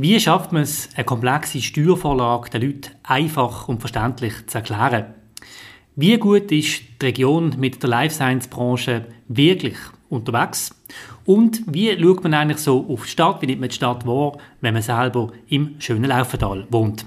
Wie schafft man es, eine komplexe Steuervorlage den Leuten einfach und verständlich zu erklären? Wie gut ist die Region mit der Life Science Branche wirklich unterwegs? Und wie schaut man eigentlich so auf die Stadt, wie nimmt man die Stadt wahr, wenn man selber im schönen Laufental wohnt?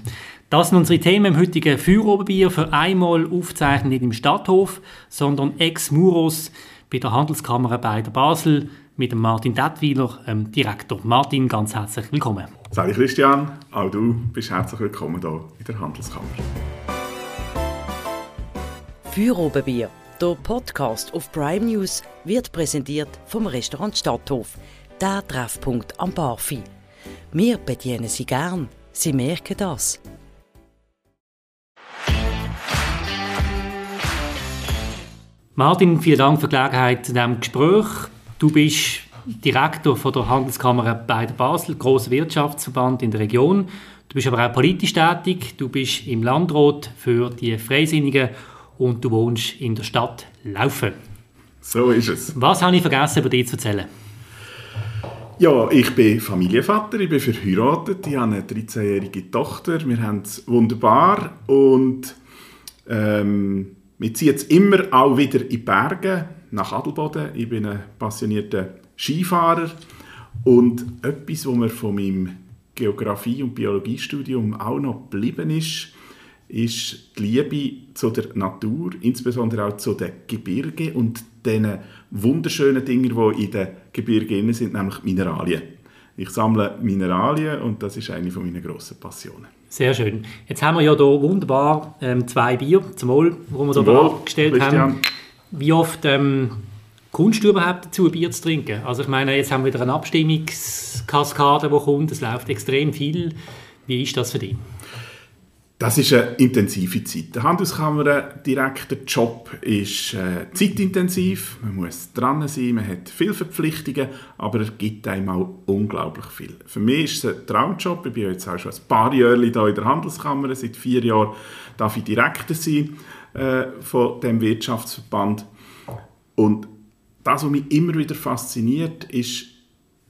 Das sind unsere Themen im heutigen Feuerobenbier für einmal aufzeichnen nicht im Stadthof, sondern ex muros bei der Handelskammer bei der Basel mit dem Martin Dettweiler, ähm, Direktor. Martin, ganz herzlich willkommen. Sali Christian, auch du bist herzlich willkommen hier in der Handelskammer. Feuerobenbier, der Podcast auf Prime News, wird präsentiert vom Restaurant Stadthof, der Treffpunkt am Barfi. Wir bedienen Sie gern, Sie merken das. Martin, vielen Dank für die Gelegenheit zu diesem Gespräch. Du bist Direktor von der Handelskammer bei der Basel, grosser Wirtschaftsverband in der Region. Du bist aber auch politisch tätig. Du bist im Landrat für die Freisinnigen und du wohnst in der Stadt Laufen. So ist es. Was habe ich vergessen, über dich zu erzählen? Ja, ich bin Familienvater, ich bin verheiratet, ich habe eine 13-jährige Tochter, wir haben es wunderbar und ähm, wir ziehen jetzt immer auch wieder in die Berge, nach Adelboden. Ich bin ein passionierter Skifahrer und etwas, was mir von meinem Geografie- und Biologiestudium auch noch geblieben ist, ist die Liebe zu der Natur, insbesondere auch zu den Gebirgen und den wunderschönen Dingen, die in den Gebirgen sind, nämlich Mineralien. Ich sammle Mineralien und das ist eine von meinen grossen Passionen. Sehr schön. Jetzt haben wir ja hier wunderbar ähm, zwei Bier zum Wohl, die wir hier abgestellt haben. Wie oft ähm, kommst du überhaupt dazu, Bier zu trinken? Also ich meine, jetzt haben wir wieder eine Abstimmungskaskade, die kommt. Es läuft extrem viel. Wie ist das für dich? Das ist eine intensive Zeit. Der Handelskammerdirektor Job ist äh, zeitintensiv. Man muss dran sein, man hat viele Verpflichtungen, aber er gibt einem auch unglaublich viel. Für mich ist es ein Traumjob. Ich bin jetzt auch schon ein paar Jahre hier in der Handelskammer. Seit vier Jahren darf ich Direktor sein äh, von dem Wirtschaftsverband. Und das, was mich immer wieder fasziniert, ist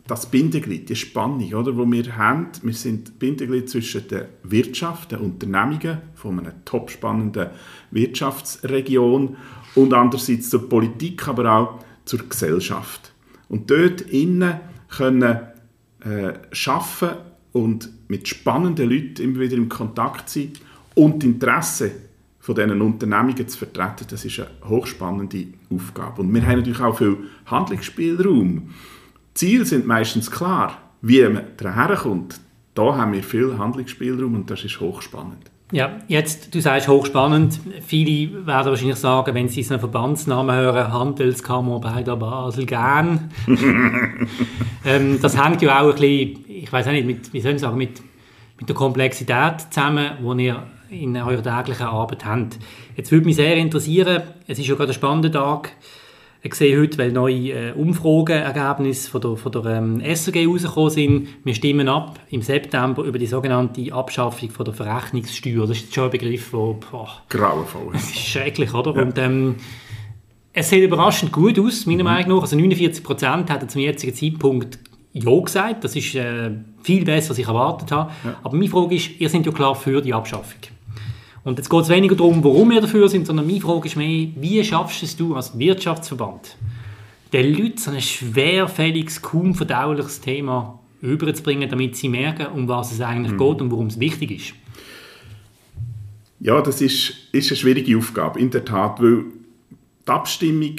das Bindeglied, die Spannung, oder, wo wir haben. Wir sind Bindeglied zwischen der Wirtschaft, den Unternehmungen von einer top spannenden Wirtschaftsregion und andererseits zur Politik, aber auch zur Gesellschaft. Und dort innen können äh, schaffen und mit spannenden Leuten immer wieder in Kontakt sein und Interesse von diesen Unternehmungen zu vertreten, das ist eine hochspannende Aufgabe. Und wir haben natürlich auch viel Handlungsspielraum. Ziele sind meistens klar. Wie man daher kommt, da haben wir viel Handlungsspielraum und das ist hochspannend. Ja, jetzt, du sagst hochspannend. Viele werden wahrscheinlich sagen, wenn sie so einen Verbandsnamen hören, Handelskammer bei der Basel, gern. ähm, das hängt ja auch ein bisschen, ich weiß nicht, mit, wie soll ich sagen, mit, mit der Komplexität zusammen, die ihr in eurer täglichen Arbeit habt. Jetzt würde mich sehr interessieren, es ist ja gerade ein spannender Tag, ich sehe heute, weil neue äh, Umfrageergebnisse von der, von der ähm, SRG rausgekommen sind. Wir stimmen ab im September über die sogenannte Abschaffung von der Verrechnungssteuer. Das ist schon ein Begriff, der... Grauenvoll. Das ist schrecklich, oder? Ja. Und ähm, es sieht überraschend gut aus, meiner mhm. Meinung nach. Also 49 Prozent hätten zum jetzigen Zeitpunkt Ja gesagt. Das ist äh, viel besser, als ich erwartet habe. Ja. Aber meine Frage ist, ihr seid ja klar für die Abschaffung. Und jetzt geht es weniger darum, warum wir dafür sind, sondern meine Frage ist mehr, wie schaffst es du als Wirtschaftsverband, den Leuten so ein schwerfälliges, kaum verdauliches Thema überzubringen, damit sie merken, um was es eigentlich mhm. geht und warum es wichtig ist? Ja, das ist, ist eine schwierige Aufgabe, in der Tat, weil die Abstimmung,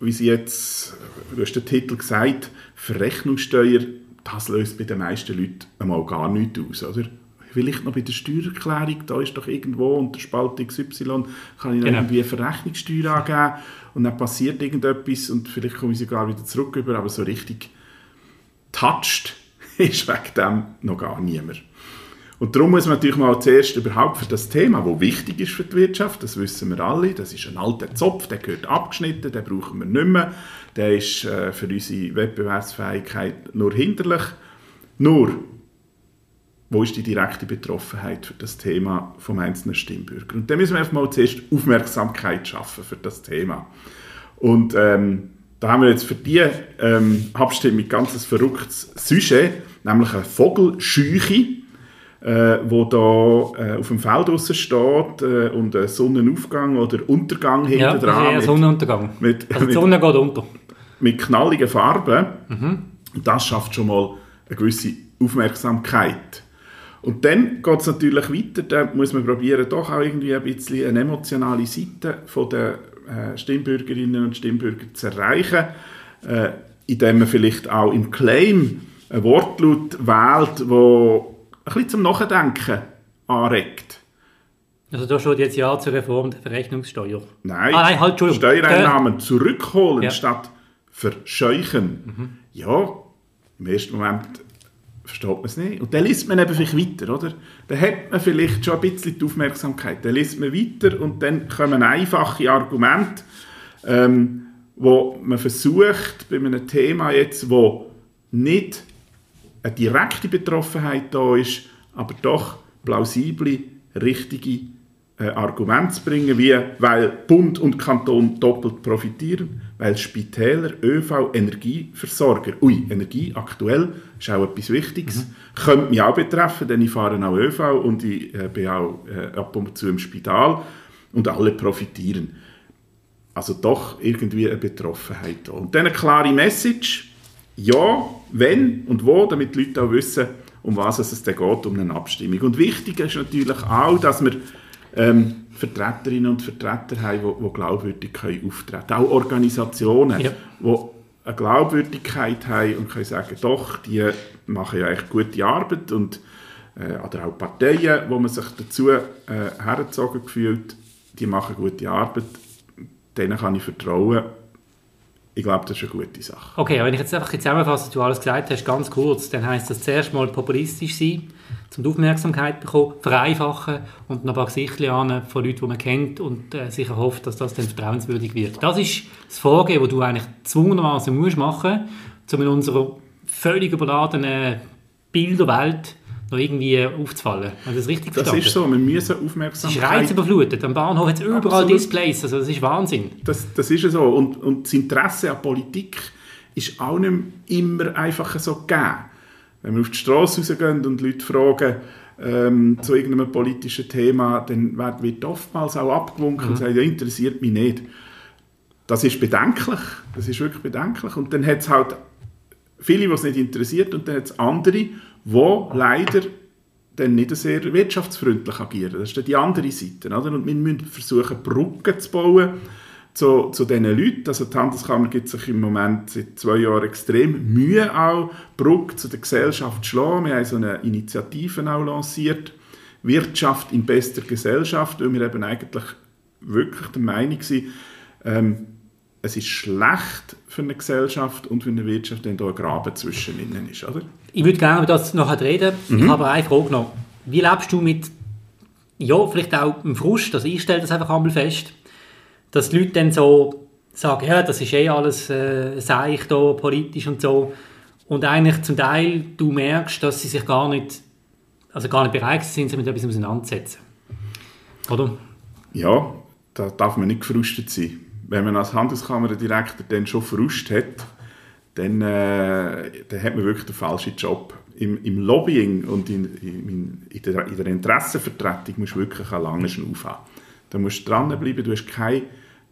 wie sie jetzt, du hast den Titel gesagt, Verrechnungssteuer, das löst bei den meisten Leuten einmal gar nichts aus, oder? Vielleicht noch bei der Steuererklärung, da ist doch irgendwo unter Spalt XY, kann ich genau. irgendwie eine Verrechnungssteuer angeben und dann passiert irgendetwas und vielleicht komme ich sogar wieder zurück über, aber so richtig touched ist wegen dem noch gar niemand. Und darum muss man natürlich mal zuerst überhaupt für das Thema, das wichtig ist für die Wirtschaft, das wissen wir alle, das ist ein alter Zopf, der gehört abgeschnitten, den brauchen wir nicht mehr, der ist äh, für unsere Wettbewerbsfähigkeit nur hinderlich. Nur, wo ist die direkte Betroffenheit für das Thema vom einzelnen Stimmbürger. Und da müssen wir einfach mal zuerst Aufmerksamkeit schaffen für das Thema. Und ähm, da haben wir jetzt für die ähm, Abstimmung ganz ein verrücktes Sujet. nämlich eine Vogelscheuche, äh, wo da äh, auf dem Feld draussen steht äh, und ein Sonnenaufgang oder Untergang hinten Ja, dran. mit- Sonnenuntergang. mit- also die mit- Sonne geht unter. mit knalligen Farben. Und das schafft schon mal eine gewisse Aufmerksamkeit. Und dann geht es natürlich weiter, da muss man probieren, doch auch irgendwie ein bisschen eine emotionale Seite von der äh, Stimmbürgerinnen und Stimmbürger zu erreichen, äh, indem man vielleicht auch im Claim ein Wortlaut wählt, wo ein bisschen zum Nachdenken anregt. Also da steht jetzt Ja zur Reform der Verrechnungssteuer. Nein, Ah, nein, halt. Steuereinnahmen zurückholen Ja. statt verscheuchen. Ja, im ersten Moment versteht man es nicht. Und dann liest man eben vielleicht weiter, oder? Dann hat man vielleicht schon ein bisschen die Aufmerksamkeit. Dann liest man weiter und dann kommen einfache Argumente, ähm, wo man versucht, bei einem Thema jetzt, wo nicht eine direkte Betroffenheit da ist, aber doch plausible, richtige äh, Argumente zu bringen, wie weil Bund und Kanton doppelt profitieren, weil Spitäler, ÖV, Energieversorger, ui, Energie aktuell ist auch etwas Wichtiges, könnte mich auch betreffen, denn ich fahre auch ÖV und ich äh, bin auch äh, ab und zu im Spital und alle profitieren. Also doch irgendwie eine Betroffenheit. Und dann eine klare Message, ja, wenn und wo, damit die Leute auch wissen, um was es dann geht, um eine Abstimmung. Und wichtig ist natürlich auch, dass wir ähm, Vertreterinnen und Vertreter haben, die, die glaubwürdig können auftreten können. Auch Organisationen, Ja. die eine Glaubwürdigkeit haben und können sagen, doch, die machen ja echt gute Arbeit und äh, oder auch Parteien, wo man sich dazu äh, hergezogen fühlt, die machen gute Arbeit, denen kann ich vertrauen. Ich glaube, das ist eine gute Sache. Okay, wenn ich jetzt einfach zusammenfasse, was du alles gesagt hast, ganz kurz, dann heisst das zuerst mal populistisch sein, um die Aufmerksamkeit zu bekommen, vereinfachen und noch ein paar Gesichter von Leuten, die man kennt und äh, sich erhofft, dass das dann vertrauenswürdig wird. Das ist das Vorgehen, das du eigentlich gezwungenermaßen musst machen, um in unserer völlig überladenen Bilderwelt noch irgendwie aufzufallen. Ich das richtig Das verstanden? ist so, wir müssen Es ist reizüberflutet. Am Bahnhof hat es überall Absolut. Displays, also das ist Wahnsinn. Das, das ist so. Und, und das Interesse an Politik ist auch nicht immer einfach so gegeben. Wenn wir auf die Straße rausgehen und Leute fragen ähm, zu irgendeinem politischen Thema, dann wird- oftmals auch abgewunken und sagt, ja, interessiert mich nicht. Das ist bedenklich. Das ist wirklich bedenklich. Und dann hat es halt viele, die es nicht interessiert, und dann hat es andere, die leider dann nicht sehr wirtschaftsfreundlich agieren. Das ist dann die andere Seite. Oder? Und wir müssen versuchen, Brücken zu bauen zu, zu diesen Leuten. Also die Handelskammer gibt sich im Moment seit zwei Jahren extrem Mühe, auch Brücke zu der Gesellschaft zu schlagen. Wir haben so eine Initiative auch lanciert, Wirtschaft in bester Gesellschaft, weil wir eben eigentlich wirklich der Meinung sind, ähm, es ist schlecht für eine Gesellschaft und für eine Wirtschaft, wenn da ein Graben zwischen ihnen ist. Oder? Ich würde gerne über das nachher reden. Mhm. Ich habe aber eine Frage noch. Wie lebst du mit, ja, vielleicht auch dem Frust, also ich stelle das einfach einmal fest, dass die Leute dann so sagen, ja, das ist eh alles äh, seich da, politisch und so. Und eigentlich zum Teil du merkst, dass sie sich gar nicht, also gar nicht bereit sind, sich mit etwas auseinanderzusetzen. Oder? Ja, da darf man nicht gefrustet sein. Wenn man als Handelskammerdirektor dann schon Frust hat, dann, äh, dann hat man wirklich den falschen Job. Im, im Lobbying und in, in, in, der, in der Interessenvertretung musst du wirklich einen langen Schnauf haben. Da musst du dranbleiben, du hast keine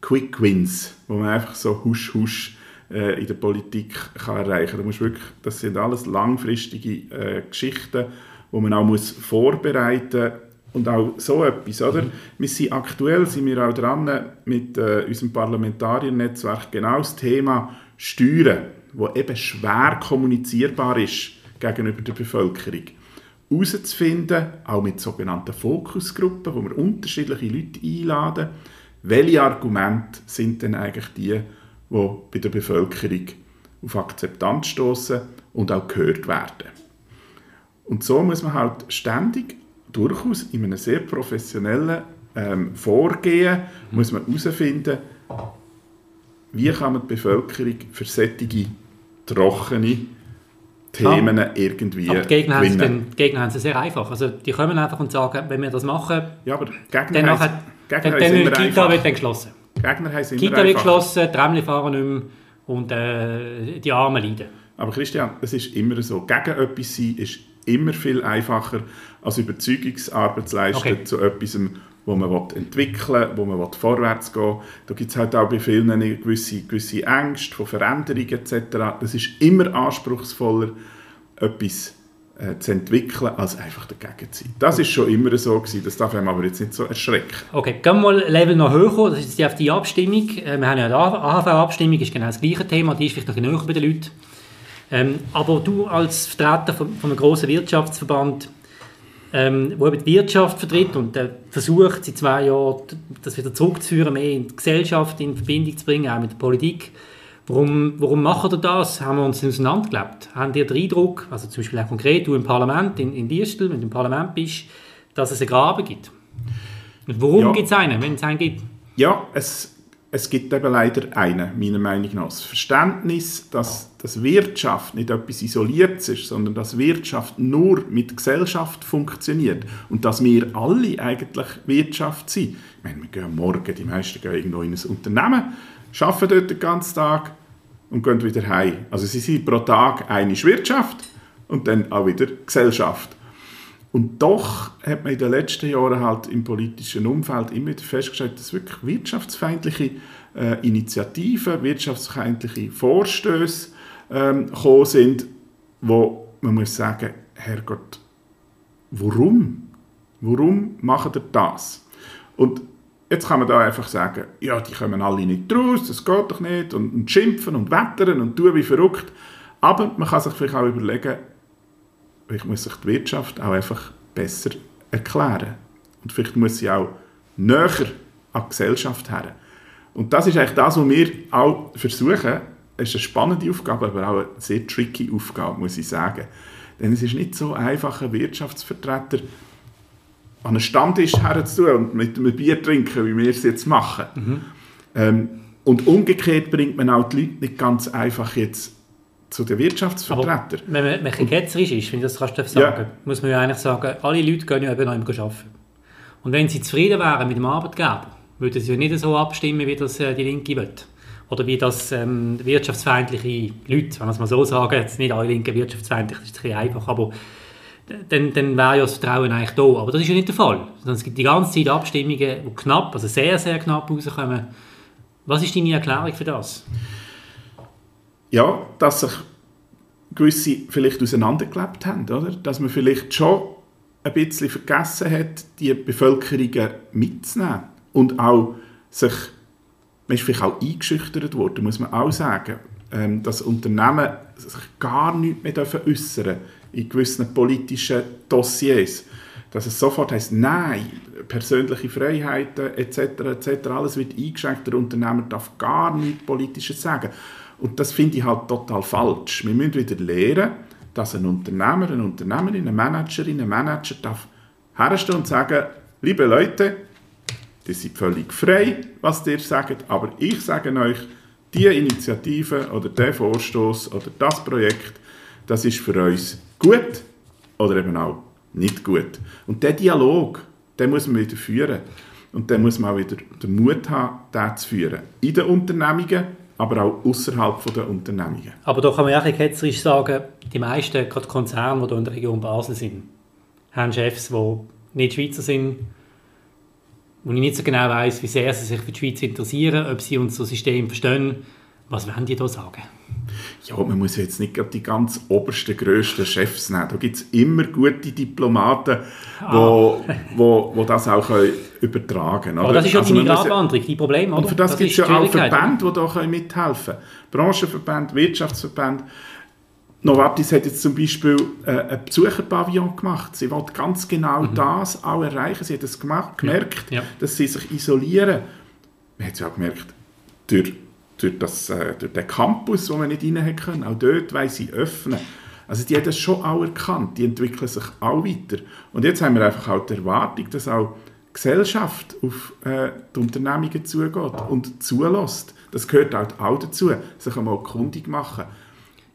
Quick Wins, wo man einfach so husch husch äh, in der Politik kann erreichen kann. Das sind alles langfristige äh, Geschichten, wo man auch muss vorbereiten und auch so etwas, oder? Wir sind aktuell sind wir auch dran mit äh, unserem Parlamentariernetzwerk genau das Thema Steuern, wo eben schwer kommunizierbar ist gegenüber der Bevölkerung herauszufinden, auch mit sogenannten Fokusgruppen, wo wir unterschiedliche Leute einladen, welche Argumente sind denn eigentlich die, die bei der Bevölkerung auf Akzeptanz stoßen und auch gehört werden. Und so muss man halt ständig, durchaus in einem sehr professionellen ähm, Vorgehen, muss man herausfinden, wie kann man die Bevölkerung für solche trockene Themen irgendwie Aber die Gegner, haben es gewinnen. dann, die Gegner haben es sehr einfach. Also die kommen einfach und sagen, wenn wir das machen, Ja, aber Gegner dann, nachher, Gegner dann, dann die Kita wird dann geschlossen. Gegner heißt immer Kita wird einfach. geschlossen, die Tramli fahren nicht mehr und äh, die Armen leiden. Aber Christian, es ist immer so, gegen etwas sein ist immer viel einfacher, als Überzeugungsarbeit zu leisten Okay. zu etwas, wo man entwickeln will, wo man vorwärts gehen will. Da gibt es halt auch bei vielen eine gewisse, gewisse Ängste vor Veränderungen etc. Das ist immer anspruchsvoller, etwas äh, zu entwickeln, als einfach dagegen zu sein. Das ist schon immer so gewesen, das darf einem aber jetzt nicht so erschrecken. Okay, gehen wir mal Level noch höher. Das ist jetzt auf die Abstimmung. Äh, Wir haben ja die AHV-Abstimmung, ist genau das gleiche Thema. Die ist vielleicht noch näher bei den Leuten. Ähm, aber du als Vertreter von, von einem grossen Wirtschaftsverband, ähm, wo eben die Wirtschaft vertritt und äh, versucht, seit zwei Jahren das wieder zurückzuführen, mehr in die Gesellschaft in Verbindung zu bringen, auch mit der Politik. Warum, warum macht ihr das? Haben wir uns auseinandergelebt? Haben ihr den Eindruck, also zum Beispiel auch konkret du im Parlament, in, in Distel, wenn du im Parlament bist, dass es einen Graben gibt? Und warum Ja. gibt es einen, wenn es einen gibt? Ja, es, es gibt eben leider einen, meiner Meinung nach. Das Verständnis, dass, dass Wirtschaft nicht etwas Isoliertes ist, sondern dass Wirtschaft nur mit Gesellschaft funktioniert und dass wir alle eigentlich Wirtschaft sind. Ich meine, wir gehen morgen, die meisten gehen irgendwo in ein Unternehmen, arbeiten dort den ganzen Tag und gehen wieder heim. Also sie sind pro Tag eine Wirtschaft und dann auch wieder Gesellschaft. Und doch hat man in den letzten Jahren halt im politischen Umfeld immer wieder festgestellt, dass wirklich wirtschaftsfeindliche äh, Initiativen, wirtschaftsfeindliche Vorstöße ähm, gekommen sind, wo man muss sagen, Herrgott, warum? Warum macht ihr das? Und jetzt kann man da einfach sagen, ja, die kommen alle nicht raus, das geht doch nicht, und, und schimpfen und wettern und tun wie verrückt. Aber man kann sich vielleicht auch überlegen, vielleicht muss sich die Wirtschaft auch einfach besser erklären. Und vielleicht muss sie auch näher an die Gesellschaft her. Und das ist eigentlich das, was wir auch versuchen. Es ist eine spannende Aufgabe, aber auch eine sehr tricky Aufgabe, muss ich sagen. Denn es ist nicht so einfach, einen Wirtschaftsvertreter an einen Stammtisch herzutun und mit einem Bier trinken, wie wir es jetzt machen. Ähm, und umgekehrt bringt man auch die Leute nicht ganz einfach jetzt zu den Wirtschaftsvertretern. Aber wenn man, wenn man ketzerisch ist, wenn ich das kannst du sagen Ja. muss man ja eigentlich sagen, alle Leute gehen ja eben noch arbeiten. Und wenn sie zufrieden wären mit dem Arbeitgeber, würden sie ja nicht so abstimmen, wie das äh, die Linke will. Oder wie das ähm, wirtschaftsfeindliche Leute, wenn wir es mal so sagen, jetzt nicht alle Linken wirtschaftsfeindlich, das ist ein bisschen einfach, aber dann, dann wäre ja das Vertrauen eigentlich da. Aber das ist ja nicht der Fall. Es gibt die ganze Zeit Abstimmungen, die knapp, also sehr, sehr knapp rauskommen. Was ist deine Erklärung für das? Ja, dass sich gewisse vielleicht auseinandergelebt haben, oder? Dass man vielleicht schon ein bisschen vergessen hat, die Bevölkerung mitzunehmen und auch sich, man ist vielleicht auch eingeschüchtert worden, muss man auch sagen, ähm, dass Unternehmen sich gar nicht mehr dürfen in gewissen politischen Dossiers. Dass es sofort heißt, nein, persönliche Freiheiten etc. etc. alles wird eingeschränkt, der Unternehmer darf gar nichts Politisches sagen. Und das finde ich halt total falsch. Wir müssen wieder lernen, dass ein Unternehmer, eine Unternehmerin, eine Managerin, ein Manager darf herstellen und sagen, liebe Leute, ihr seid völlig frei, was ihr sagt, aber ich sage euch, die Initiative oder der Vorstoß oder das Projekt, das ist für uns gut oder eben auch nicht gut. Und der Dialog, den muss man wieder führen. Und dann muss man auch wieder den Mut haben, den zu führen. In den Unternehmungen, aber auch außerhalb der Unternehmungen. Aber da kann man auch ketzerisch sagen, die meisten, gerade Konzerne, die hier in der Region Basel sind, haben Chefs, die nicht Schweizer sind, wo ich nicht so genau weiß, wie sehr sie sich für die Schweiz interessieren, ob sie unser System verstehen. Was wollen die da sagen? Ja, man muss jetzt nicht die ganz obersten, grössten Chefs nehmen. Da gibt es immer gute Diplomaten, die wo, wo, wo das auch können übertragen können. Aber das ist ja Also deine man muss ja- Gratwanderung, dein Problem, oder? Und für das, gibt es ja die auch. Verbände, die da mithelfen können. Branchenverbände, Wirtschaftsverbände. Novartis hat jetzt zum Beispiel äh, ein Besucherpavillon gemacht. Sie wollte ganz genau das auch erreichen. Sie hat es gemacht, gemerkt, Mhm. Ja. dass sie sich isolieren. Man hat es ja auch gemerkt, durch, durch, das, äh, durch den Campus, wo man nicht rein können, auch dort wollen sie öffnen. Also die haben das schon auch erkannt, die entwickeln sich auch weiter. Und jetzt haben wir einfach auch die Erwartung, dass auch die Gesellschaft auf äh, die Unternehmungen zugeht und zulässt. Das gehört halt auch dazu, sich einmal kundig machen.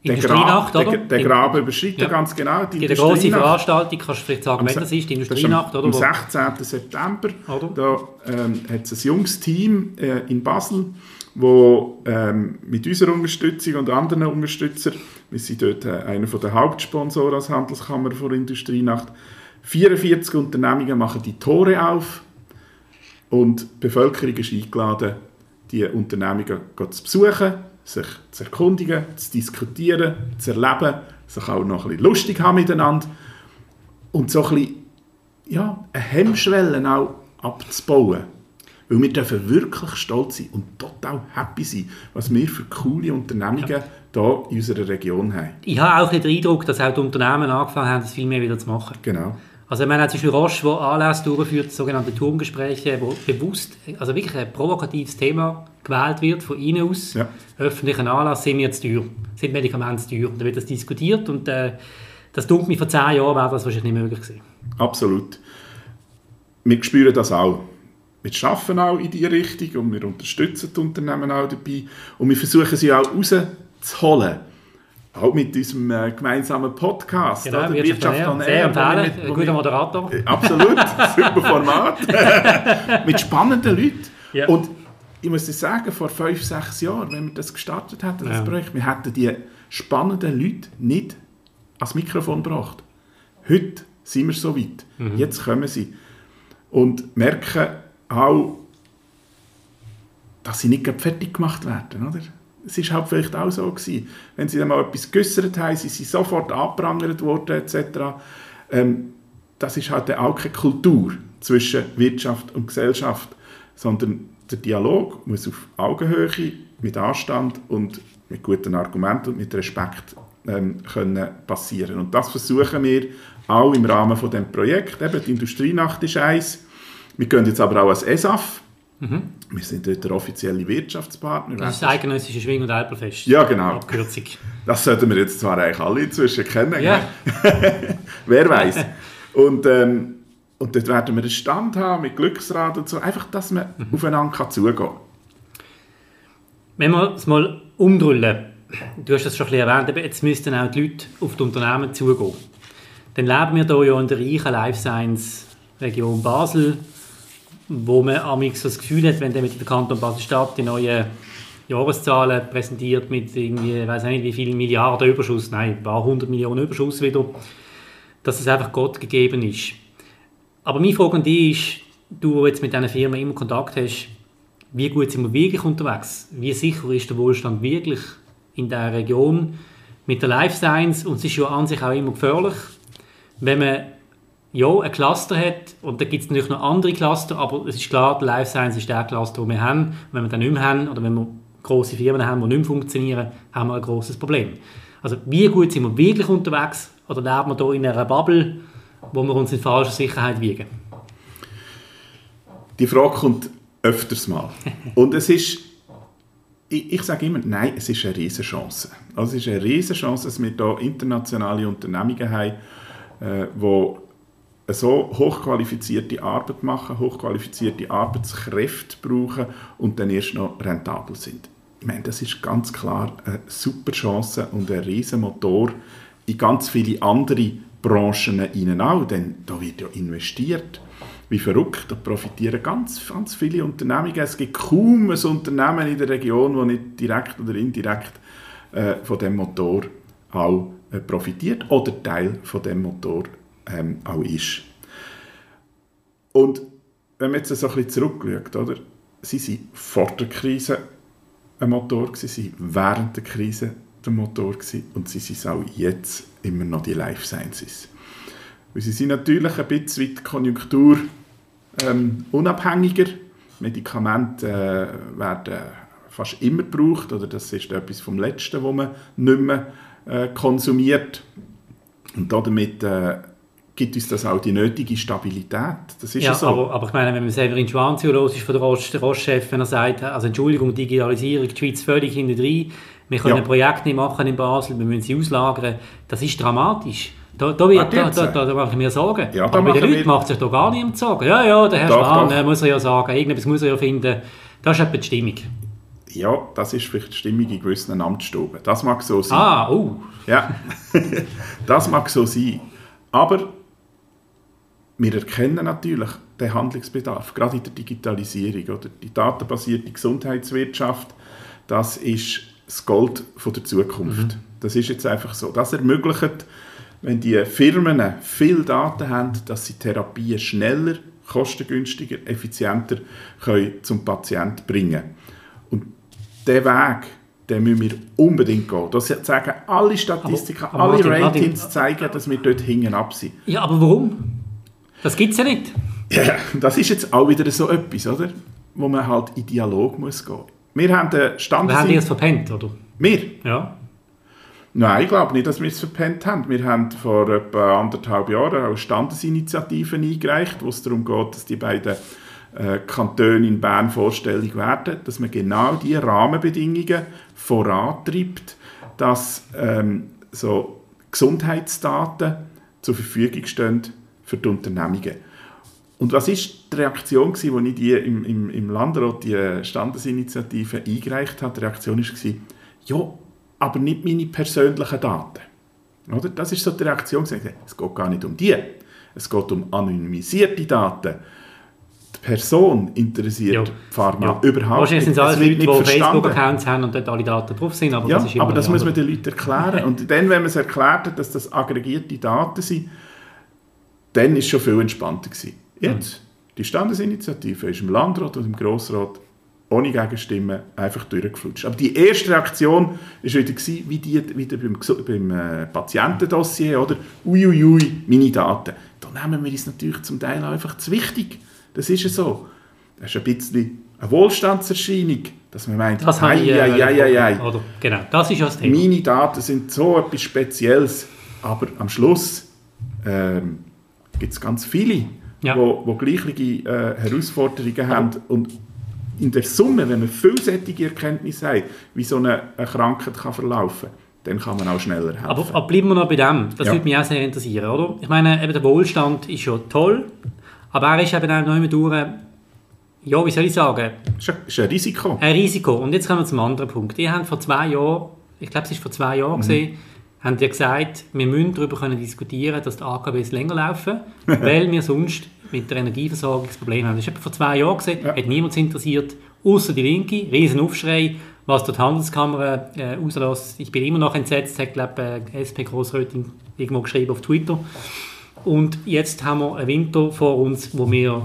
Der Industrienacht, Gra- oder? Der, der Graben überschreitet Ja. ganz genau die Die eine grosse Industrienacht. Veranstaltung, kannst du vielleicht sagen, wenn das ist, die Industrienacht, am, oder? Am Wo- 16. September. Oder? Da ähm, hat es ein junges Team äh, in Basel, wo ähm, mit unserer Unterstützung und anderen Unterstützern, wir sind dort äh, einer der Hauptsponsoren als Handelskammer vor Industrienacht, 44 Unternehmungen machen die Tore auf und die Bevölkerung ist eingeladen, die Unternehmungen zu besuchen, sich zu erkundigen, zu diskutieren, zu erleben, sich auch noch ein bisschen lustig haben miteinander und so ein bisschen ja, eine Hemmschwelle auch abzubauen. Weil wir dürfen wirklich stolz sein und total happy sein, was wir für coole Unternehmungen ja. hier in unserer Region haben. Ich habe auch den Eindruck, dass auch die Unternehmen angefangen haben, das viel mehr wieder zu machen. Genau. Also ich meine, zum Beispiel Roche, der Anlässe durchführt, sogenannte Turmgespräche, wo bewusst, also wirklich ein provokatives Thema gewählt wird von Ihnen aus, ja. öffentlichen Anlass, sind wir zu teuer, sind Medikamente teuer. Da wird das diskutiert und äh, das dunkelt mich vor zehn Jahren wäre das wahrscheinlich nicht möglich gewesen. Absolut. Wir spüren das auch. Wir arbeiten auch in diese Richtung und wir unterstützen die Unternehmen auch dabei und wir versuchen sie auch rauszuholen auch mit unserem äh, gemeinsamen Podcast. Genau, oder? Wirtschaft an Sehr empfehlen, ein guter Moderator. Äh, absolut, super Format. mit spannenden Leuten. Ja. Und ich muss dir sagen, vor fünf, sechs Jahren, wenn wir das gestartet hätten, das ja. Projekt, wir hätten die spannenden Leute nicht ans Mikrofon gebracht. Heute sind wir so weit. Mhm. Jetzt kommen sie. Und merken auch, dass sie nicht fertig gemacht werden. Oder? es war halt vielleicht auch so gewesen. Wenn sie dann mal etwas geäussert haben, sie sind sofort abprangert worden etc. Ähm, das ist halt auch keine Kultur zwischen Wirtschaft und Gesellschaft, sondern der Dialog muss auf Augenhöhe, mit Anstand und mit guten Argumenten und mit Respekt ähm, können passieren. Und das versuchen wir auch im Rahmen von dem Projekt. Eben, die Industrienacht ist eins. Wir gehen jetzt aber auch als ESAF Mhm. Wir sind dort der offizielle Wirtschaftspartner. Das ist das eidgenössische Schwing- und Alperfest. Ja, genau. Abkürzung. Das sollten wir jetzt zwar eigentlich alle inzwischen kennen. Ja. Wer weiß. Und, ähm, und dort werden wir einen Stand haben mit Glücksrad und so. Einfach, dass man mhm. aufeinander kann zugehen kann. Wenn wir es mal umdrüllen, du hast das schon ein bisschen erwähnt, jetzt müssten auch die Leute auf die Unternehmen zugehen. Dann leben wir hier ja in der reichen Life Science Region Basel wo man amix das Gefühl hat, wenn der mit der Kanton Basel-Stadt die neuen Jahreszahlen präsentiert mit irgendwie, weiß nicht wie viel Milliarden Überschuss, nein, ein paar hundert Millionen Überschuss wieder, dass es einfach Gott gegeben ist. Aber meine Frage an dich ist, du jetzt mit diesen Firmen immer Kontakt hast, wie gut sind wir wirklich unterwegs? Wie sicher ist der Wohlstand wirklich in der Region mit der Life Science? Und es ist ja an sich auch immer gefährlich, wenn man ja, ein Cluster hat, und da gibt es natürlich noch andere Cluster, aber es ist klar, der Life Science ist der Cluster, den wir haben. wenn wir den nicht mehr haben, oder wenn wir große Firmen haben, die nicht mehr funktionieren, haben wir ein großes Problem. Also wie gut sind wir wirklich unterwegs, oder leben wir hier in einer Bubble, wo wir uns in falscher Sicherheit wiegen? Die Frage kommt öfters mal. Und es ist, ich, ich sage immer, nein, es ist eine Riesenchance. Also es ist eine Riesenchance, dass wir hier internationale Unternehmungen haben, äh, die so hochqualifizierte Arbeit machen, hochqualifizierte Arbeitskräfte brauchen und dann erst noch rentabel sind. Ich meine, das ist ganz klar eine super Chance und ein riesen Motor in ganz viele andere Branchen hinein auch, denn da wird ja investiert. Wie verrückt, da profitieren ganz, ganz viele Unternehmungen. Es gibt kaum ein Unternehmen in der Region, das nicht direkt oder indirekt äh, von dem Motor auch äh, profitiert oder Teil von dem Motor ähm, auch ist. Und wenn man jetzt so ein bisschen zurückschaut, oder? sie waren vor der Krise ein Motor, sie waren während der Krise der Motor und sie sind auch jetzt immer noch die Life Sciences. Und sie sind natürlich ein bisschen Konjunktur ähm, unabhängiger. Medikamente äh, werden fast immer gebraucht, oder das ist etwas vom Letzten, was man nicht mehr äh, konsumiert. Und damit äh, gibt uns das auch die nötige Stabilität. Das ist ja, so. Aber, aber ich meine, wenn man Severin Schwan zuhört, ist von der Roche-Chef, wenn er sagt, also Entschuldigung, Digitalisierung, die Schweiz völlig hinter drin, wir können ja. Projekte nicht machen in Basel, wir müssen sie auslagern, das ist dramatisch. Da, da, wird, da, da, da, da mache ich mir Sorgen. Ja, aber bei den Leuten macht sich da gar niemand Sorgen. Ja, ja, der Herr Schwan, äh, muss er ja sagen, irgendetwas muss er ja finden. Das ist etwa die Stimmung. Ja, das ist vielleicht die Stimmung in gewissen Amtsstuben. Das mag so sein. Ah, oh. Ja, das mag so sein. Aber wir erkennen natürlich den Handlungsbedarf, gerade in der Digitalisierung oder die datenbasierte Gesundheitswirtschaft, das ist das Gold von der Zukunft. Mhm. Das ist jetzt einfach so. Das ermöglicht, wenn die Firmen viel Daten haben, dass sie Therapien schneller, kostengünstiger, effizienter können zum Patienten bringen. Und der Weg, den müssen wir unbedingt gehen. Das sagen alle Statistiken, aber, aber alle Martin, Ratings zeigen, dass wir dort hinten ab sind. Ja, aber warum? Das gibt es ja nicht. Ja, das ist jetzt auch wieder so etwas, oder? Wo man halt in Dialog muss gehen. Wir haben den Stand... Wir haben es verpennt, oder? Wir? Ja. Nein, ich glaube nicht, dass wir es verpennt haben. Wir haben vor etwa anderthalb Jahren auch Standesinitiativen eingereicht, wo es darum geht, dass die beiden äh, Kantone in Bern vorstellig werden, dass man genau diese Rahmenbedingungen vorantreibt, dass ähm, so Gesundheitsdaten zur Verfügung stehen für die Unternehmungen. Und was ist die Reaktion, als ich die im, im, im Landrat die Standesinitiative eingereicht habe? Die Reaktion war, ja, aber nicht meine persönlichen Daten. Oder? Das ist so die Reaktion. Es geht gar nicht um die. Es geht um anonymisierte Daten. Die Person interessiert ja. die Pharma ja. überhaupt Wahrscheinlich nicht. sind es alles Leute, die Facebook-Accounts haben und dort alle Daten drauf sind. Aber ja, das, aber das muss man den Leuten erklären. und dann, wenn man es erklärt, dass das aggregierte Daten sind, dann war es schon viel entspannter. Gewesen. Jetzt, die Standesinitiative ist im Landrat und im Grossrat ohne Gegenstimmen einfach durchgeflutscht. Aber die erste Reaktion war wieder, gewesen, wie die wieder beim, beim äh, Patientendossier, oder? Uiuiui, ui, ui, meine Daten. Da nehmen wir uns natürlich zum Teil einfach zu wichtig. Das ist ja so. Das ist ein bisschen eine Wohlstandserscheinung, dass man meint, das ei, ich, ei, ei, ei, ei. Oder, genau, das ist das Thema. Meine Daten sind so etwas Spezielles, aber am Schluss ähm, gibt es ganz viele, ja. wo, wo gleiche äh, Herausforderungen haben und in der Summe, wenn man vielseitige Erkenntnisse hat, wie so eine, eine Krankheit kann verlaufen kann, dann kann man auch schneller helfen. Aber, aber bleiben wir noch bei dem. Das ja. würde mich auch sehr interessieren, oder? Ich meine, eben der Wohlstand ist schon toll, aber er ist eben auch noch immer durch, ja, wie soll ich sagen? Das ist ein Risiko. Ein Risiko. Und jetzt kommen wir zum anderen Punkt. Ihr habt vor zwei Jahren, ich glaube, es war vor zwei Jahren, mhm. gesehen, haben ihr gesagt, wir müssen darüber können diskutieren, dass die AKWs länger laufen, weil wir sonst mit der Energieversorgung das Problem haben. Das ist vor zwei Jahren gesehen, ja. hat niemand interessiert, außer die Linke, riesen Aufschrei, was dort die Handelskammer äh, auslässt. Ich bin immer noch entsetzt, hat glaube äh, SP Grossrätin irgendwo geschrieben auf Twitter. Und jetzt haben wir einen Winter vor uns, wo wir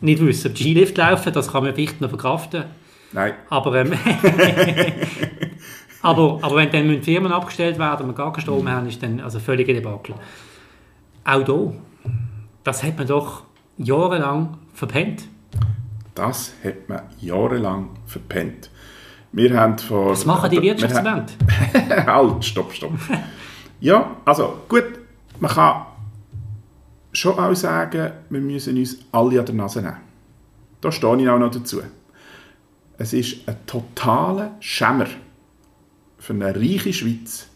nicht wissen, ob die Skilift laufen, das kann man vielleicht noch verkraften. Nein. Aber, ähm, aber, aber wenn dann Firmen abgestellt werden und wir gar keinen Strom haben, ist dann also völlige Debakel. Auch hier das hat man doch jahrelang verpennt. Das hat man jahrelang verpennt. Wir haben vor... Was machen die Wirtschaftsverbände? halt, stopp, stopp. ja, also gut, man kann schon auch sagen, wir müssen uns alle an der Nase nehmen. Da stehe ich auch noch dazu. Es ist ein totaler Schämer für eine reiche Schweiz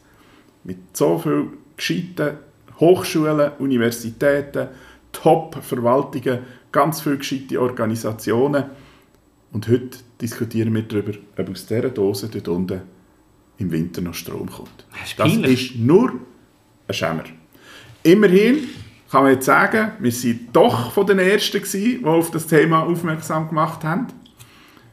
mit so vielen gescheiten Hochschulen, Universitäten, Top-Verwaltungen, ganz viele gescheite Organisationen. Und heute diskutieren wir darüber, ob aus dieser Dose dort unten im Winter noch Strom kommt. Das ist, das ist nur ein Schämer. Immerhin kann man jetzt sagen, wir waren doch von den Ersten gewesen, die auf das Thema aufmerksam gemacht haben.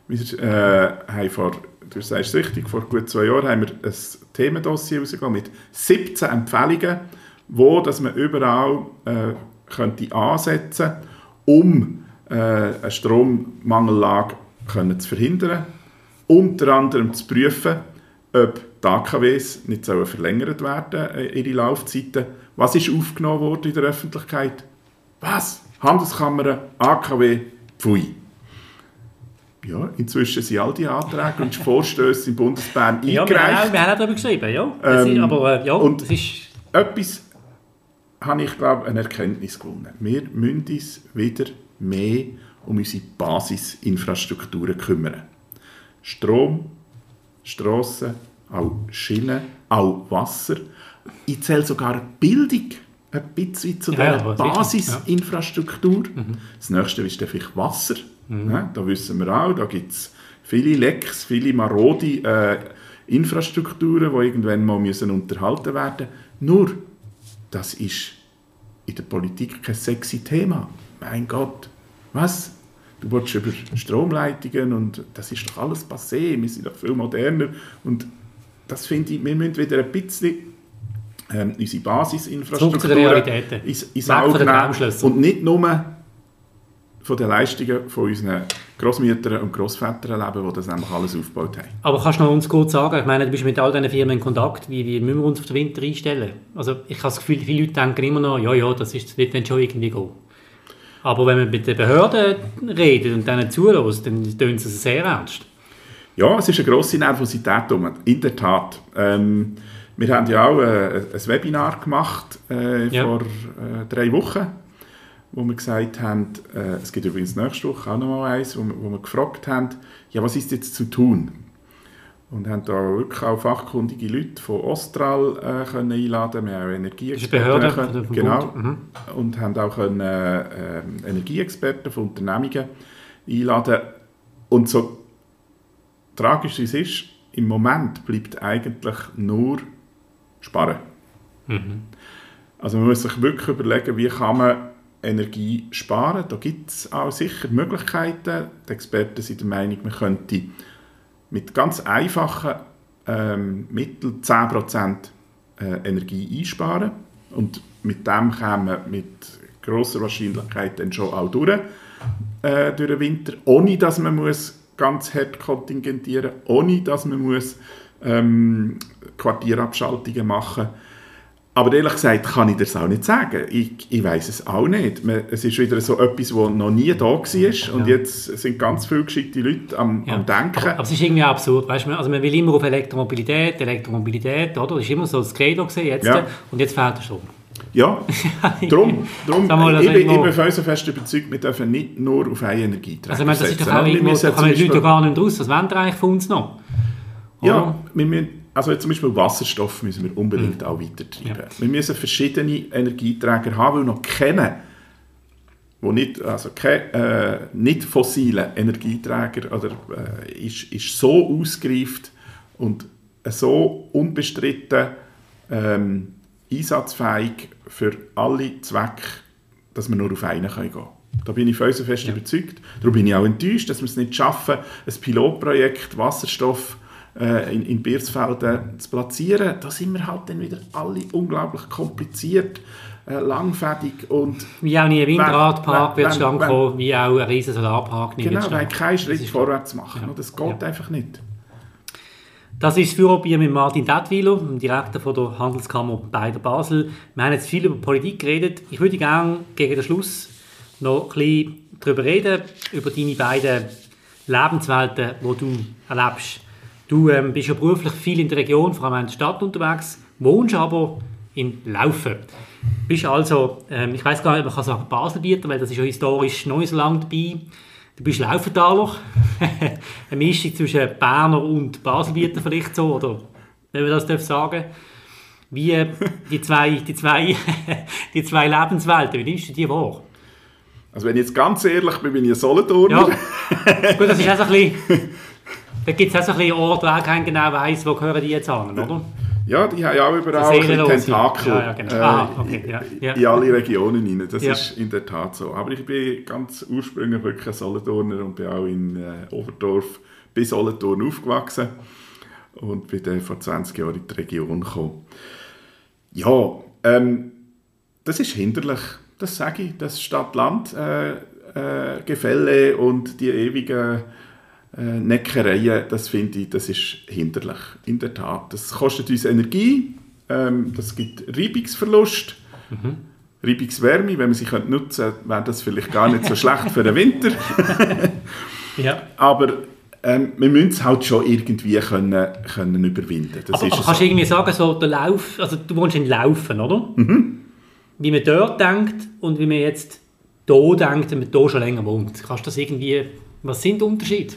Wir äh, haben vor, du sagst es richtig, vor gut zwei Jahren haben wir ein Themendossier rausgegeben mit 17 Empfehlungen, wo dass man überall äh, könnte ansetzen um äh, eine Strommangellage können zu verhindern. Unter anderem zu prüfen, ob die AKWs nicht sollen verlängert werden äh, ihre Laufzeiten. Was ist aufgenommen worden in der Öffentlichkeit? Was? Handelskammer, AKW, Pfui. Ja, inzwischen sind all die Anträge und Vorstöße im Bundesbahn eingereicht. Ja, wir haben, wir haben darüber geschrieben, ja. Ähm, aber äh, ja, und das ist... Etwas habe ich, glaube eine Erkenntnis gewonnen. Wir müssen uns wieder mehr um unsere Basisinfrastrukturen kümmern. Strom, Strassen, auch Schienen, auch Wasser. Ich zähle sogar Bildung ein bisschen zu der ja, Basisinfrastruktur. Ja. Mhm. Das nächste ist vielleicht Wasser. Mhm. Ja, da wissen wir auch, da gibt es viele Lecks, viele marode äh, Infrastrukturen, die irgendwann mal müssen unterhalten werden müssen. Nur, das ist in der Politik kein sexy Thema. Mein Gott, was? Du willst über Stromleitungen und das ist doch alles passé, wir sind doch viel moderner und das finde ich, wir müssen wieder ein bisschen ähm, unsere Basisinfrastruktur ins, ins Auge nehmen und nicht nur von den Leistungen von unseren Großmüttern und Großvätern leben, die das nämlich alles aufgebaut haben. Aber kannst du noch uns kurz sagen, ich meine, du bist mit all diesen Firmen in Kontakt, wie, wie müssen wir uns auf den Winter einstellen? Also ich habe das Gefühl, viele Leute denken immer noch, ja, ja, das, ist, das wird dann schon irgendwie gehen. Aber wenn man mit den Behörden redet und denen zulässt, dann tun sie es sehr ernst. Ja, es ist eine grosse Nervosität um. In der Tat. Ähm, wir haben ja auch äh, ein Webinar gemacht äh, Ja. vor äh, drei Wochen, wo wir gesagt haben, äh, es gibt übrigens nächste Woche auch noch mal eins, wo, wir- wo wir gefragt haben, ja, was ist jetzt zu tun? Und haben da wirklich auch fachkundige Leute von Ostral äh, können einladen. Wir haben auch Energieexperten können- genau. Mhm. und haben auch können, äh, Energieexperten von Unternehmungen einladen. Und so tragisch es ist, im Moment bleibt eigentlich nur Sparen. Also man muss sich wirklich überlegen, wie kann man Energie sparen. Da gibt es auch sicher Möglichkeiten. Die Experten sind der Meinung, man könnte mit ganz einfachen ähm, Mitteln 10% äh, Energie einsparen. Und mit dem kann man mit grosser Wahrscheinlichkeit dann schon auch durch, äh, durch den Winter, ohne dass man muss ganz hart kontingentieren muss, ohne dass man muss, ähm, Quartierabschaltungen machen muss. Aber ehrlich gesagt kann ich das auch nicht sagen. Ich, ich weiß es auch nicht. Man, es ist wieder so etwas, das noch nie da war. Und Ja. jetzt sind ganz viele gescheite Leute am, Ja. am Denken. Aber, aber es ist irgendwie absurd, weißt du? Also man will immer auf Elektromobilität, Elektromobilität, oder? Das ist immer so das Credo gewesen, jetzt, Ja. und jetzt fehlt der Strom. Ja, darum. darum Sag mal, also ich, bin, ich bin felsenfest überzeugt, wir dürfen nicht nur auf eine Energieträger Also ich meine, das ist doch auch irgendwo, da kommen die Leute ja gar nicht raus. Was wollen eigentlich von uns noch? Ja, Oder? wir müssen, also zum Beispiel Wasserstoff müssen wir unbedingt auch weitertreiben. Mhm. Ja. Wir müssen verschiedene Energieträger haben, weil noch keine, wo nicht, also keine äh, nicht fossile Energieträger oder, äh, ist, ist so ausgereift und so unbestritten ähm, einsatzfähig für alle Zwecke, dass wir nur auf einen gehen können. Da bin ich felsenfest überzeugt. Darum bin ich auch enttäuscht, dass wir es nicht schaffen, ein Pilotprojekt Wasserstoff äh, in, in Biersfelden zu platzieren. Da sind wir halt dann wieder alle unglaublich kompliziert, äh, langfädig und Wie auch nie ein Windradpark wird wenn- kommen, wie auch ein riesen Solarpark nicht genau, wir haben keinen Schritt vorwärts machen. Ja. Das geht Ja. einfach nicht. Das ist das Führerbier mit Martin Dettwiler, dem Direktor von der Handelskammer bei der Basel. Wir haben jetzt viel über Politik geredet. Ich würde gerne gegen den Schluss noch ein bisschen darüber reden, über deine beiden Lebenswelten, die du erlebst. Du ähm, bist ja beruflich viel in der Region, vor allem in der Stadt unterwegs, wohnst aber in Laufen. Bist also, ähm, ich weiß gar nicht, ob man kann sagen Baselbieter, weil das ist ja historisch nicht so lange dabei. Du bist Laufentaler. Eine Mischung zwischen Berner und Baselbieter vielleicht so, oder wenn man das darf sagen. Wie äh, die zwei, die zwei, die zwei Lebenswelten, wie nimmst du die wahr? Also wenn ich jetzt ganz ehrlich bin, bin ich ein Solothurner. Ja, gut, das ist auch so ein bisschen, da gibt es auch so ein bisschen Orte, wo keiner genau weiss, wo gehören die jetzt an, oder? Ja, die haben ja auch überall ein. Tentakel Ja, ja, genau. äh, Ah, okay, ja, in alle Regionen hinein. Das ist in der Tat so. Aber ich bin ganz ursprünglich wirklich ein Solothurner und bin auch in äh, Oberdorf bis Solothurn aufgewachsen und bin dann vor 20 Jahren in die Region gekommen. Ja, ähm, das ist hinderlich, das sage ich. Das Stadt-Land äh, äh, und die ewigen äh, Neckereien, das finde ich, das ist hinderlich, in der Tat. Das kostet uns Energie, ähm, das gibt Reibungsverlust, Reibungswärme, wenn man sie könnte nutzen könnte, wäre das vielleicht gar nicht so schlecht für den Winter. Ja. Aber ähm, wir müssen es halt schon irgendwie können, können überwinden. Das Aber, aber kannst du irgendwie sagen, so der Lauf, also du wohnst in Laufen, oder? Wie man dort denkt und wie man jetzt hier denkt, wenn man hier schon länger wohnt. Kannst du das irgendwie, was sind die Unterschiede?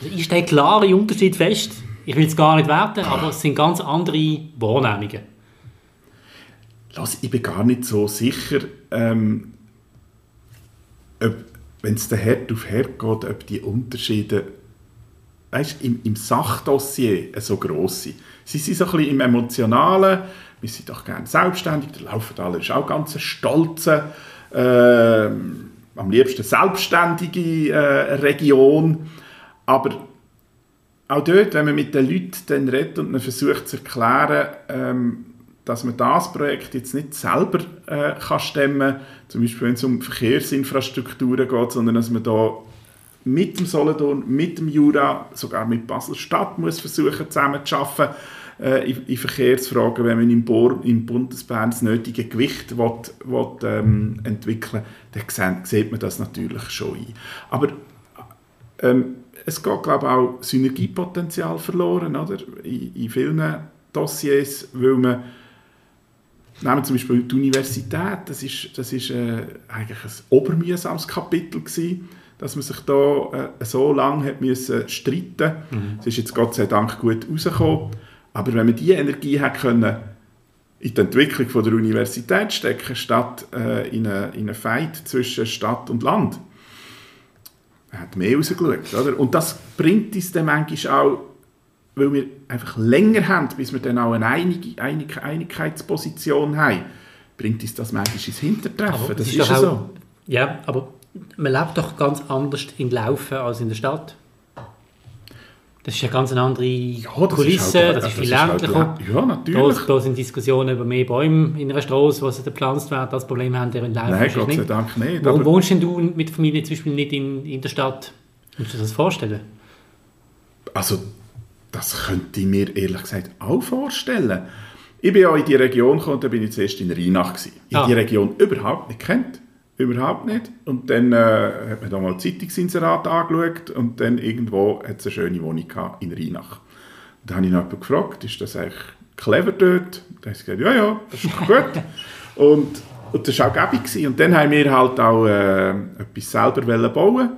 Also ich stelle klare Unterschiede fest. Ich will es gar nicht werten, aber es sind ganz andere Wahrnehmungen. Lass, ich bin gar nicht so sicher, ähm, wenn es der Herd auf Herd geht, ob die Unterschiede weißt, im, im Sachdossier so gross sind. Sie sind so ein bisschen im Emotionalen, wir sind doch gerne selbstständig. Der Laufendaler ist auch ganz ein stolzer, äh, am liebsten selbstständige äh, Region. Aber auch dort, wenn man mit den Leuten dann redet und man versucht zu erklären, ähm, dass man das Projekt jetzt nicht selber äh, kann stemmen kann, zum Beispiel wenn es um Verkehrsinfrastrukturen geht, sondern dass man da mit dem Solothurn, mit dem Jura, sogar mit Basel-Stadt muss versuchen zusammen zu arbeiten äh, in, in, Verkehrsfragen, wenn man im, Bohr, im Bundesbahn das nötige Gewicht will, will, ähm, entwickeln will, dann sieht man das natürlich schon ein. Aber ähm, es geht, glaube ich, auch Synergiepotenzial verloren oder? In, in vielen Dossiers, weil man Nehmen wir zum Beispiel die Universität, das ist, das ist äh, eigentlich ein obermühsames Kapitel gewesen, dass man sich da äh, so lange hat müssen streiten mhm. Es ist jetzt Gott sei Dank gut rausgekommen. Aber wenn man diese Energie hat können, in die Entwicklung von der Universität stecken, statt äh, in einen eine Fight zwischen Stadt und Land, man hat mehr rausgeschaut. Oder? Und das bringt uns dann manchmal auch, weil wir einfach länger haben, bis wir dann auch eine Einig Einig Einigkeitsposition haben, bringt uns das manchmal ins Hintertreffen. das, das, ist, ist ja so. Ja, aber man lebt doch ganz anders in Laufen als in der Stadt. Das ist eine ganz andere ja, das Kulisse, ist halt, das ist viel ländlicher. Halt, ja, natürlich. Da, sind Diskussionen über mehr Bäume in einer Straße, die gepflanzt werden. Das Problem haben wir in Laufen Nein, Gott sei Dank nicht. Warum wohnst denn du mit der Familie zum Beispiel nicht in, in der Stadt? Musst du dir das vorstellen? Also, das könnte ich mir ehrlich gesagt auch vorstellen. Ich bin ja in die Region gekommen, da bin ich zuerst in Rheinach. Ich ah. die Region überhaupt nicht kennt. Überhaupt nicht. Und dann äh, hat man da mal Zeitungsinserat angeschaut und dann irgendwo hat es eine schöne Wohnung in Rheinach. Da habe ich noch jemanden gefragt, ist das eigentlich clever dort? Da hat gesagt, ja, ja, das ist gut. und, und das war auch gäbig. Und dann haben wir halt auch äh, etwas selber bauen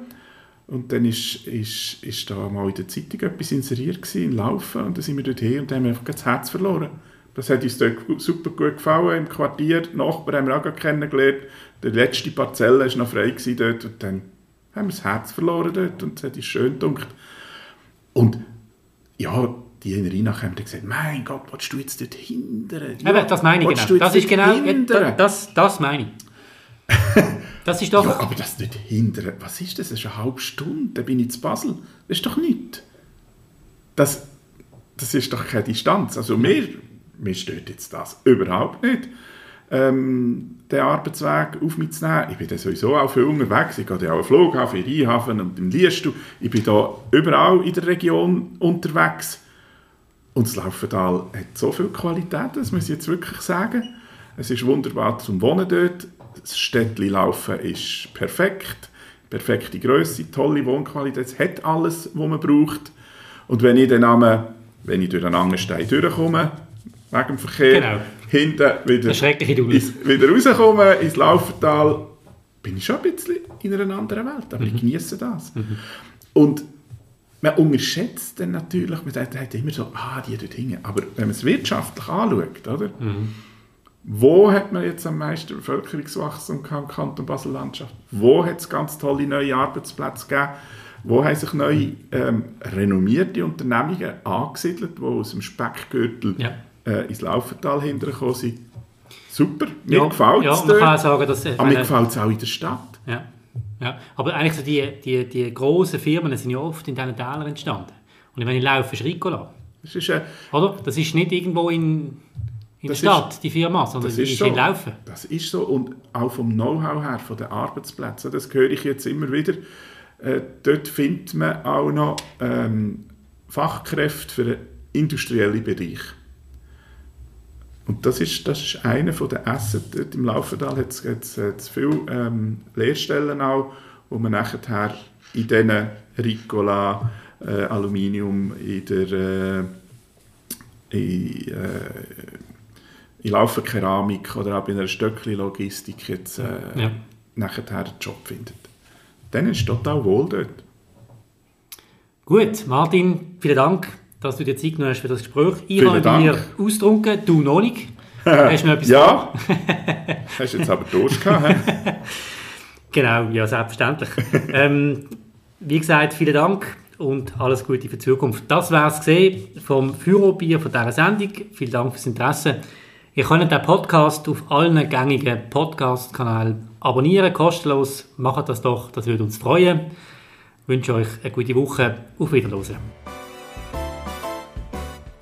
und dann ist, ist, ist da mal in der Zeitung etwas inseriert gewesen, in Laufen und dann sind wir dort hin und haben einfach das Herz verloren. Das hat uns dort super gut gefallen im Quartier. Die Nachbarn haben wir auch kennengelernt. Die letzte Parzelle war noch frei dort. Und dann haben wir das Herz verloren dort und es hat uns schön gedacht. Und ja, die in Rheinach haben gesagt, mein Gott, willst du jetzt dort hindern? Ja, das meine ich genau. Das ist genau, hindern? das, das meine ich. Das ist doch... ja, aber das nicht hindern, was ist das? Das ist eine halbe Stunde, dann bin ich zu Basel. Das ist doch nichts. Das, das ist doch keine Distanz. Also mir, mir stört jetzt das überhaupt nicht, ähm, den Arbeitsweg auf mich zu nehmen. Ich bin dann sowieso auch viel unterwegs. Ich gehe ja auch am Flughafen, in Rheinhafen und im Liestu. Ich bin da überall in der Region unterwegs. Und das Laufental hat so viel Qualität, das muss ich jetzt wirklich sagen. Es ist wunderbar zum Wohnen dort. Das Städtli Laufen ist perfekt. Perfekte Größe, tolle Wohnqualität. Es hat alles, was man braucht. Und wenn ich dann einmal, wenn ich durch einen Angelstein durchkomme, wegen dem Verkehr. Genau. Hinten wieder, ins, wieder rauskommen ins Laufental, bin ich schon ein bisschen in einer anderen Welt, aber mhm. ich genieße das. Mhm. Und man unterschätzt dann natürlich, man sagt immer so, ah, die dort hinten. Aber wenn man es wirtschaftlich anschaut, oder? Mhm. Wo hat man jetzt am meisten Bevölkerungswachstum im Kanton Basel-Landschaft? Wo hat es ganz tolle neue Arbeitsplätze gegeben? Wo haben sich neue ähm, renommierte Unternehmungen angesiedelt, die aus dem Speckgürtel ja äh, ins Laufental hintergekommen sind. Super, mir ja, gefällt es ja, man sagen, dass, Aber mir gefällt es auch in der Stadt. Ja. Ja, aber eigentlich so die, die, die grossen Firmen sind ja oft in diesen Tälern entstanden. Und wenn ich laufe, ist Ricola. Das ist, äh, Oder? Das ist nicht irgendwo in, in der Stadt, ist, die Firma, sondern die ist, so, in Laufen. Das ist so. Und auch vom Know-how her, von den Arbeitsplätzen, das höre ich jetzt immer wieder. Äh, dort findet man auch noch ähm, Fachkräfte für den industriellen Bereich. Und das ist, das ist einer der Assets. Dort Im Laufental hat es viele ähm, Lehrstellen auch, wo man nachher in diesen Ricola, äh, Aluminium, in der äh, in, äh, in Laufenkeramik oder auch in einer Stöckli-Logistik jetzt äh, ja. nachher einen Job findet. Dann ist es total wohl dort. Gut, Martin, vielen Dank dass du dir Zeit genommen hast für das Gespräch. Ich Vielen habe mir ausgetrunken, du noch nicht. Hast du noch etwas Ja, hast jetzt aber Durst gehabt. genau, ja, selbstverständlich. ähm, wie gesagt, vielen Dank und alles Gute für die Zukunft. Das war es vom Führerbier von dieser Sendung. Vielen Dank fürs Interesse. Ihr könnt den Podcast auf allen gängigen Podcast-Kanälen abonnieren, kostenlos. Macht das doch, das würde uns freuen. Ich wünsche euch eine gute Woche. Auf Wiedersehen.